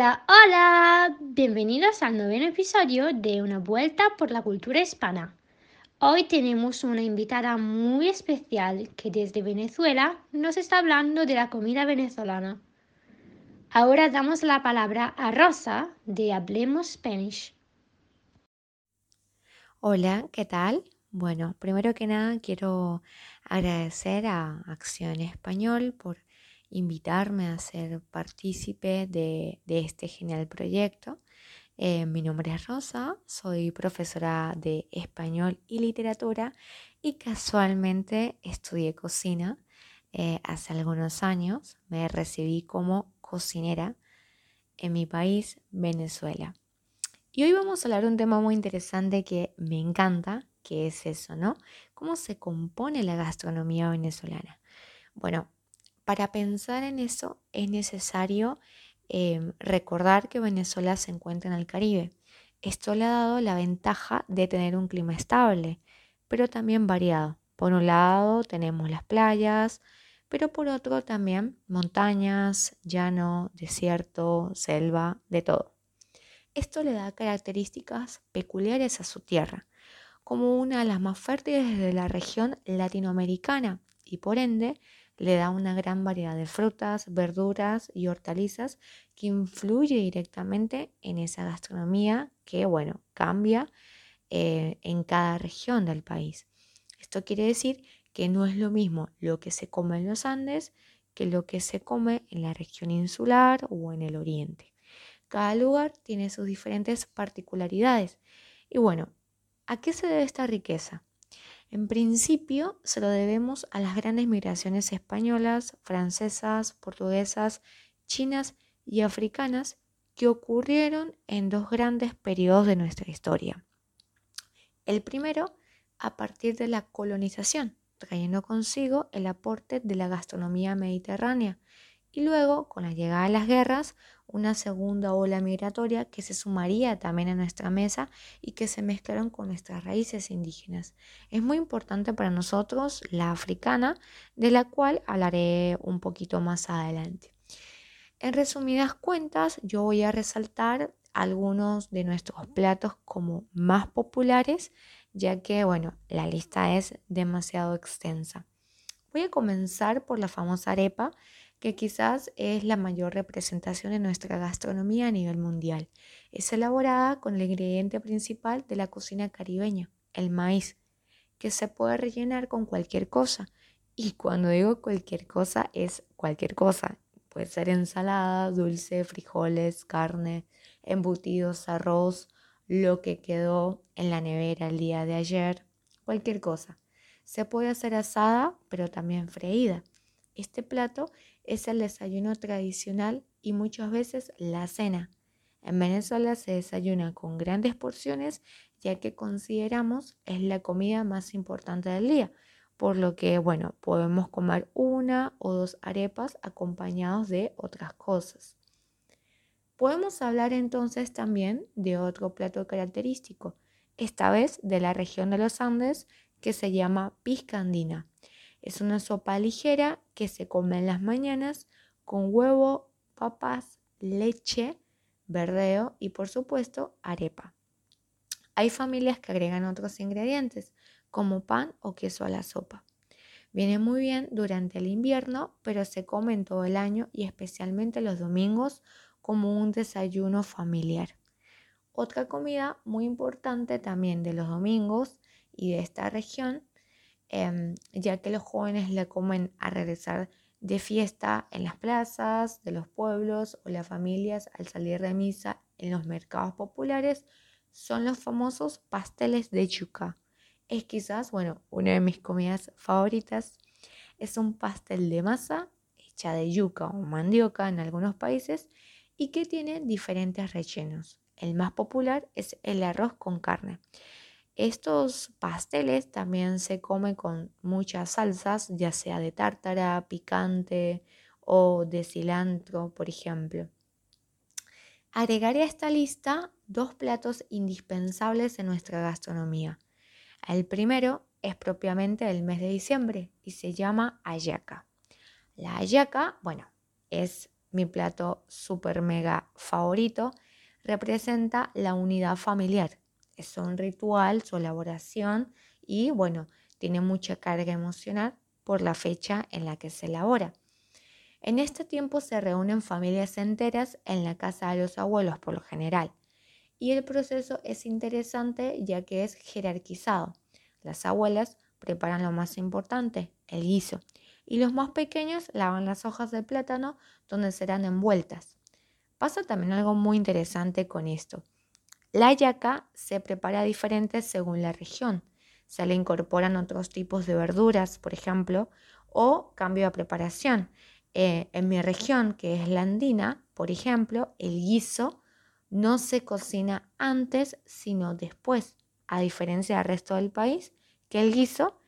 Hola, hola, bienvenidos al noveno episodio de Una vuelta por la cultura hispana. Hoy tenemos una invitada muy especial que desde Venezuela nos está hablando de la comida venezolana. Ahora damos la palabra a Rosa de Hablemos Spanish. Hola, ¿qué tal? Bueno, primero que nada quiero agradecer a Acción Español por invitarme a ser partícipe de, este genial proyecto. Eh, mi nombre es Rosa, soy profesora de español y literatura y casualmente estudié cocina eh, hace algunos años. Me recibí como cocinera en mi país, Venezuela. Y hoy vamos a hablar de un tema muy interesante que me encanta, que es eso, ¿no? ¿Cómo se compone la gastronomía venezolana? Bueno, para pensar en eso es necesario em, recordar que Venezuela se encuentra en el Caribe. Esto le ha dado la ventaja de tener un clima estable, pero también variado. Por un lado tenemos las playas, pero por otro también montañas, llano, desierto, selva, de todo. Esto le da características peculiares a su tierra, como una de las más fértiles de la región latinoamericana y por ende le da una gran variedad de frutas, verduras y hortalizas que influye directamente en esa gastronomía que, bueno, cambia eh, en cada región del país. Esto quiere decir que no es lo mismo lo que se come en los Andes que lo que se come en la región insular o en el oriente. Cada lugar tiene sus diferentes particularidades. Y bueno, ¿a qué se debe esta riqueza? En principio se lo debemos a las grandes migraciones españolas, francesas, portuguesas, chinas y africanas que ocurrieron en dos grandes periodos de nuestra historia. El primero a partir de la colonización, trayendo consigo el aporte de la gastronomía mediterránea, y luego, con la llegada de las guerras, una segunda ola migratoria que se sumaría también a nuestra mesa y que se mezclaron con nuestras raíces indígenas. Es muy importante para nosotros la africana, de la cual hablaré un poquito más adelante. En resumidas cuentas, yo voy a resaltar algunos de nuestros platos como más populares, ya que, bueno, la lista es demasiado extensa. Voy a comenzar por la famosa arepa, que quizás es la mayor representación de nuestra gastronomía a nivel mundial. Es elaborada con el ingrediente principal de la cocina caribeña, el maíz, que se puede rellenar con cualquier cosa. Y cuando digo cualquier cosa, es cualquier cosa. Puede ser ensalada, dulce, frijoles, carne, embutidos, arroz, lo que quedó en la nevera el día de ayer, cualquier cosa. Se puede hacer asada, pero también freída. Este plato es el desayuno tradicional y muchas veces la cena. En Venezuela se desayuna con grandes porciones ya que consideramos es la comida más importante del día, por lo que bueno, podemos comer una o dos arepas acompañados de otras cosas. Podemos hablar entonces también de otro plato característico, esta vez de la región de los Andes que se llama piscandina. Es una sopa ligera que se come en las mañanas con huevo, papas, leche, verdeo y por supuesto arepa. Hay familias que agregan otros ingredientes como pan o queso a la sopa. Viene muy bien durante el invierno, pero se come en todo el año y especialmente los domingos como un desayuno familiar. Otra comida muy importante también de los domingos y de esta región Em, ya que los jóvenes le comen a regresar de fiesta en las plazas de los pueblos o las familias al salir de misa en los mercados populares, son los famosos pasteles de yuca. Es quizás, bueno, una de mis comidas favoritas. Es un pastel de masa hecha de yuca o mandioca en algunos países y que tiene diferentes rellenos. El más popular es el arroz con carne. Estos pasteles también se comen con muchas salsas, ya sea de tártara, picante o de cilantro, por ejemplo. Agregaré a esta lista dos platos indispensables en nuestra gastronomía. El primero es propiamente del mes de diciembre y se llama ayaca. La ayaca, bueno, es mi plato super mega favorito, representa la unidad familiar. Es un ritual, su elaboración y bueno, tiene mucha carga emocional por la fecha en la que se elabora. En este tiempo se reúnen familias enteras en la casa de los abuelos por lo general y el proceso es interesante ya que es jerarquizado. Las abuelas preparan lo más importante, el guiso, y los más pequeños lavan las hojas de plátano donde serán envueltas. Pasa también algo muy interesante con esto. La yaca se prepara diferente según la región. Se le incorporan otros tipos de verduras, por ejemplo, o cambio de preparación. Eh, en mi región, que es la andina, por ejemplo, el guiso no se cocina antes, sino después, a diferencia del resto del país, que el guiso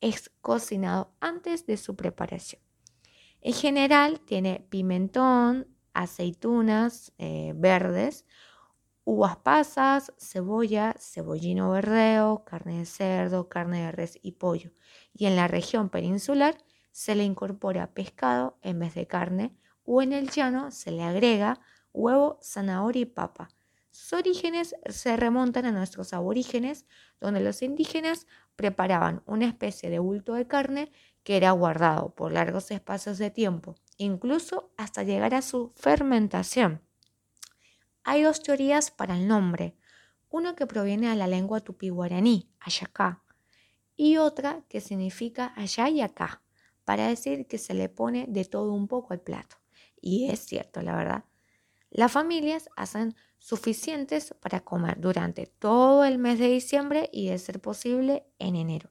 es cocinado antes de su preparación. En general tiene pimentón, aceitunas eh, verdes, uvas pasas, cebolla, cebollino verdeo, carne de cerdo, carne de res y pollo. Y en la región peninsular se le incorpora pescado en vez de carne o en el llano se le agrega huevo, zanahoria y papa. Sus orígenes se remontan a nuestros aborígenes, donde los indígenas preparaban una especie de bulto de carne que era guardado por largos espacios de tiempo incluso hasta llegar a su fermentación. Hay dos teorías para el nombre, una que proviene de la lengua tupí-guaraní, ayacá, y otra que significa allá y acá, para decir que se le pone de todo un poco al plato. Y es cierto, la verdad. Las familias hacen suficientes para comer durante todo el mes de diciembre y, de ser posible, en enero.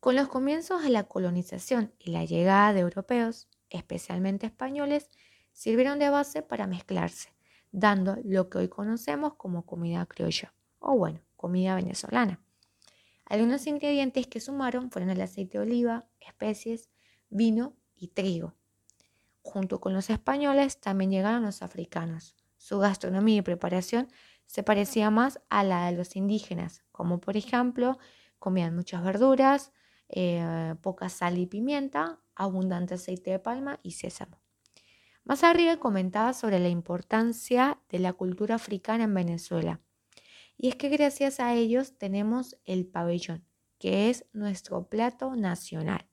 Con los comienzos de la colonización y la llegada de europeos, especialmente españoles, sirvieron de base para mezclarse, dando lo que hoy conocemos como comida criolla o bueno, comida venezolana. Algunos ingredientes que sumaron fueron el aceite de oliva, especies, vino y trigo. Junto con los españoles también llegaron los africanos. Su gastronomía y preparación se parecía más a la de los indígenas, como por ejemplo comían muchas verduras, eh, poca sal y pimienta, abundante aceite de palma y sésamo. Más arriba comentaba sobre la importancia de la cultura africana en Venezuela. Y es que gracias a ellos tenemos el pabellón, que es nuestro plato nacional.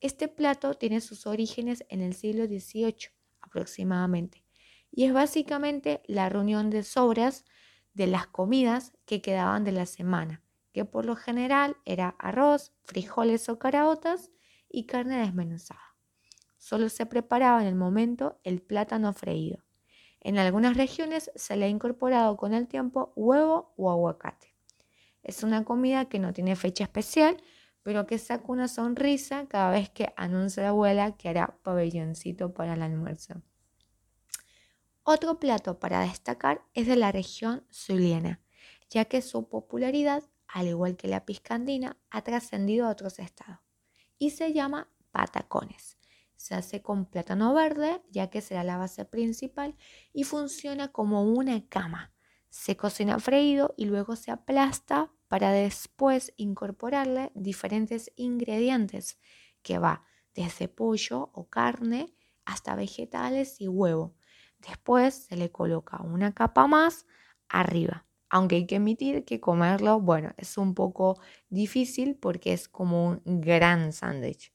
Este plato tiene sus orígenes en el siglo XVIII aproximadamente y es básicamente la reunión de sobras de las comidas que quedaban de la semana, que por lo general era arroz, frijoles o caraotas y carne desmenuzada. Solo se preparaba en el momento el plátano freído. En algunas regiones se le ha incorporado con el tiempo huevo o aguacate. Es una comida que no tiene fecha especial, pero que saca una sonrisa cada vez que anuncia la abuela que hará pabelloncito para el almuerzo. Otro plato para destacar es de la región zuliana, ya que su popularidad, al igual que la piscandina, ha trascendido a otros estados y se llama patacones. Se hace con plátano verde, ya que será la base principal, y funciona como una cama. Se cocina freído y luego se aplasta para después incorporarle diferentes ingredientes que va desde pollo o carne hasta vegetales y huevo. Después se le coloca una capa más arriba aunque hay que admitir que comerlo, bueno, es un poco difícil porque es como un gran sándwich.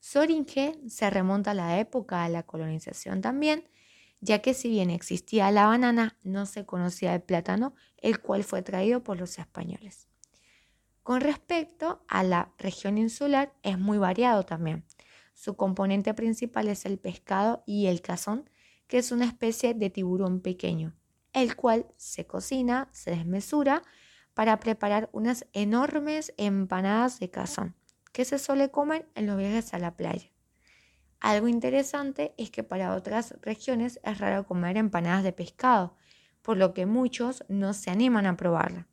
Soringe se remonta a la época de la colonización también, ya que si bien existía la banana, no se conocía el plátano, el cual fue traído por los españoles. Con respecto a la región insular, es muy variado también. Su componente principal es el pescado y el cazón, que es una especie de tiburón pequeño el cual se cocina, se desmesura para preparar unas enormes empanadas de cazón que se suele comer en los viajes a la playa. Algo interesante es que para otras regiones es raro comer empanadas de pescado, por lo que muchos no se animan a probarla.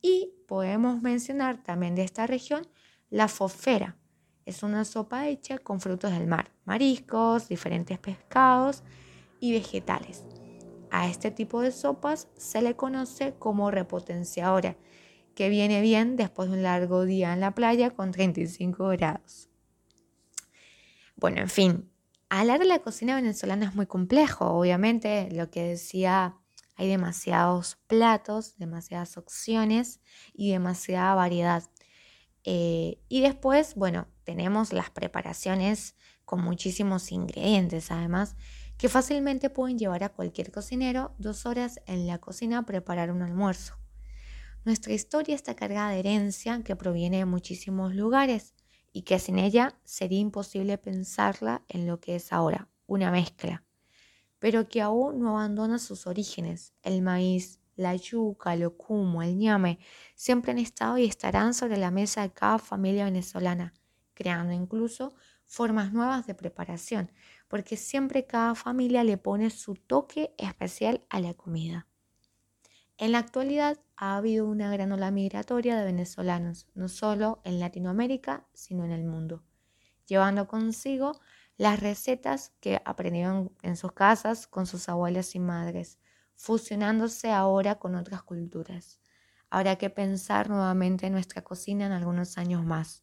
Y podemos mencionar también de esta región la fofera. Es una sopa hecha con frutos del mar, mariscos, diferentes pescados y vegetales. A este tipo de sopas se le conoce como repotenciadora, que viene bien después de un largo día en la playa con 35 grados. Bueno, en fin, hablar de la cocina venezolana es muy complejo, obviamente, lo que decía, hay demasiados platos, demasiadas opciones y demasiada variedad. Eh, y después, bueno, tenemos las preparaciones con muchísimos ingredientes, además, que fácilmente pueden llevar a cualquier cocinero dos horas en la cocina a preparar un almuerzo. Nuestra historia está cargada de herencia que proviene de muchísimos lugares y que sin ella sería imposible pensarla en lo que es ahora, una mezcla, pero que aún no abandona sus orígenes. El maíz, la yuca, el ocumo, el ñame, siempre han estado y estarán sobre la mesa de cada familia venezolana, creando incluso formas nuevas de preparación, porque siempre cada familia le pone su toque especial a la comida. En la actualidad ha habido una gran ola migratoria de venezolanos, no solo en Latinoamérica, sino en el mundo, llevando consigo las recetas que aprendieron en sus casas con sus abuelas y madres, fusionándose ahora con otras culturas. Habrá que pensar nuevamente en nuestra cocina en algunos años más.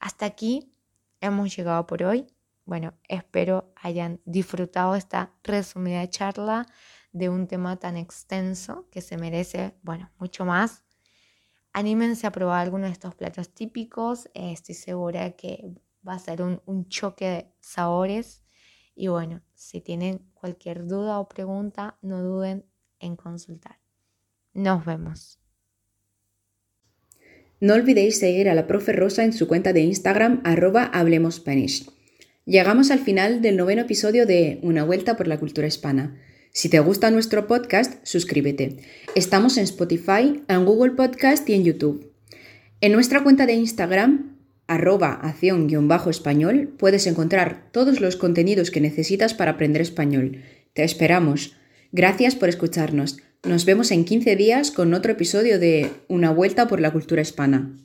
Hasta aquí hemos llegado por hoy. Bueno, espero hayan disfrutado esta resumida charla de un tema tan extenso que se merece, bueno, mucho más. Anímense a probar alguno de estos platos típicos. Eh, estoy segura que va a ser un, choque de sabores. Y bueno, si tienen cualquier duda o pregunta, no duden en consultar. Nos vemos. No olvidéis seguir a la profe Rosa en su cuenta de Instagram arroba Hablemos Spanish. Llegamos al final del noveno episodio de Una vuelta por la cultura hispana. Si te gusta nuestro podcast, suscríbete. Estamos en Spotify, en Google Podcast y en YouTube. En nuestra cuenta de Instagram, arroba acción-español, puedes encontrar todos los contenidos que necesitas para aprender español. Te esperamos. Gracias por escucharnos. Nos vemos en 15 días con otro episodio de Una vuelta por la cultura hispana.